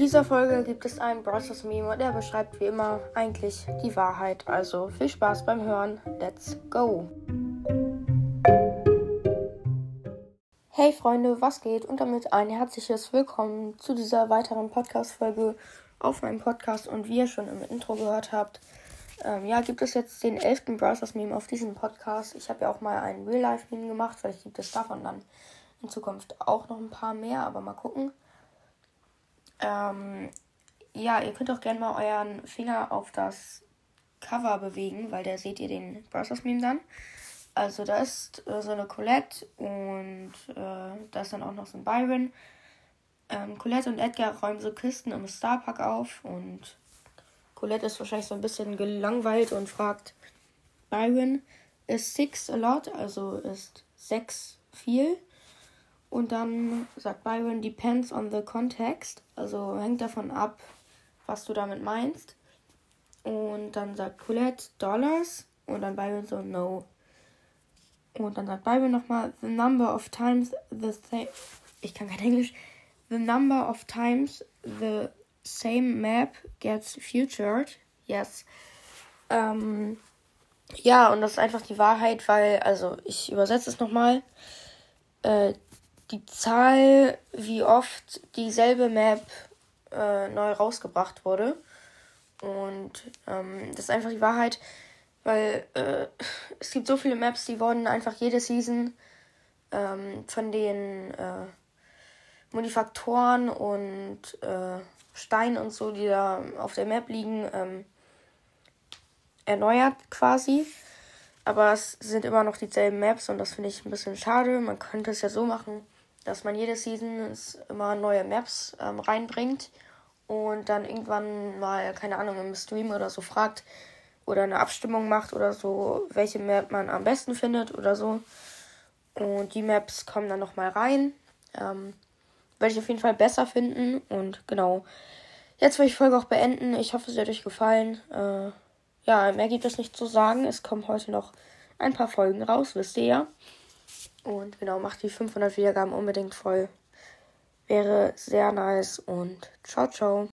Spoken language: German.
dieser Folge gibt es einen Bros. Meme und der beschreibt wie immer eigentlich die Wahrheit. Also viel Spaß beim Hören. Let's go! Hey Freunde, was geht? Und damit ein herzliches Willkommen zu dieser weiteren Podcast-Folge auf meinem Podcast. Und wie ihr schon im Intro gehört habt, ähm, ja, gibt es jetzt den 11. Browsers Meme auf diesem Podcast. Ich habe ja auch mal einen Real-Life-Meme gemacht. Vielleicht gibt es davon dann in Zukunft auch noch ein paar mehr, aber mal gucken. Ähm, ja, ihr könnt auch gerne mal euren Finger auf das Cover bewegen, weil da seht ihr den Browsers Meme dann. Also da ist äh, so eine Colette und äh, da ist dann auch noch so ein Byron. Ähm, Colette und Edgar räumen so Kisten im Starpark auf und Colette ist wahrscheinlich so ein bisschen gelangweilt und fragt Byron, ist six a lot? Also ist sechs viel? Und dann sagt Byron, depends on the context. Also hängt davon ab, was du damit meinst. Und dann sagt Colette Dollars. Und dann Byron so, no. Und dann sagt Byron nochmal, the number of times the same. Ich kann kein Englisch. The number of times the same map gets featured. Yes. Ähm, ja, und das ist einfach die Wahrheit, weil, also ich übersetze es nochmal. Äh, die Zahl, wie oft dieselbe Map äh, neu rausgebracht wurde. Und ähm, das ist einfach die Wahrheit, weil äh, es gibt so viele Maps, die wurden einfach jede Season ähm, von den äh, Modifaktoren und äh, Steinen und so, die da auf der Map liegen, ähm, erneuert quasi. Aber es sind immer noch dieselben Maps und das finde ich ein bisschen schade. Man könnte es ja so machen, dass man jede Season immer neue Maps ähm, reinbringt und dann irgendwann mal, keine Ahnung, im Stream oder so fragt oder eine Abstimmung macht oder so, welche Map man am besten findet oder so. Und die Maps kommen dann nochmal rein. Ähm, werde ich auf jeden Fall besser finden. Und genau. Jetzt will ich die Folge auch beenden. Ich hoffe, es hat euch gefallen. Äh, ja, mehr gibt es nicht zu sagen. Es kommen heute noch ein paar Folgen raus, wisst ihr ja. Und genau, macht die 500 Wiedergaben unbedingt voll. Wäre sehr nice und ciao, ciao.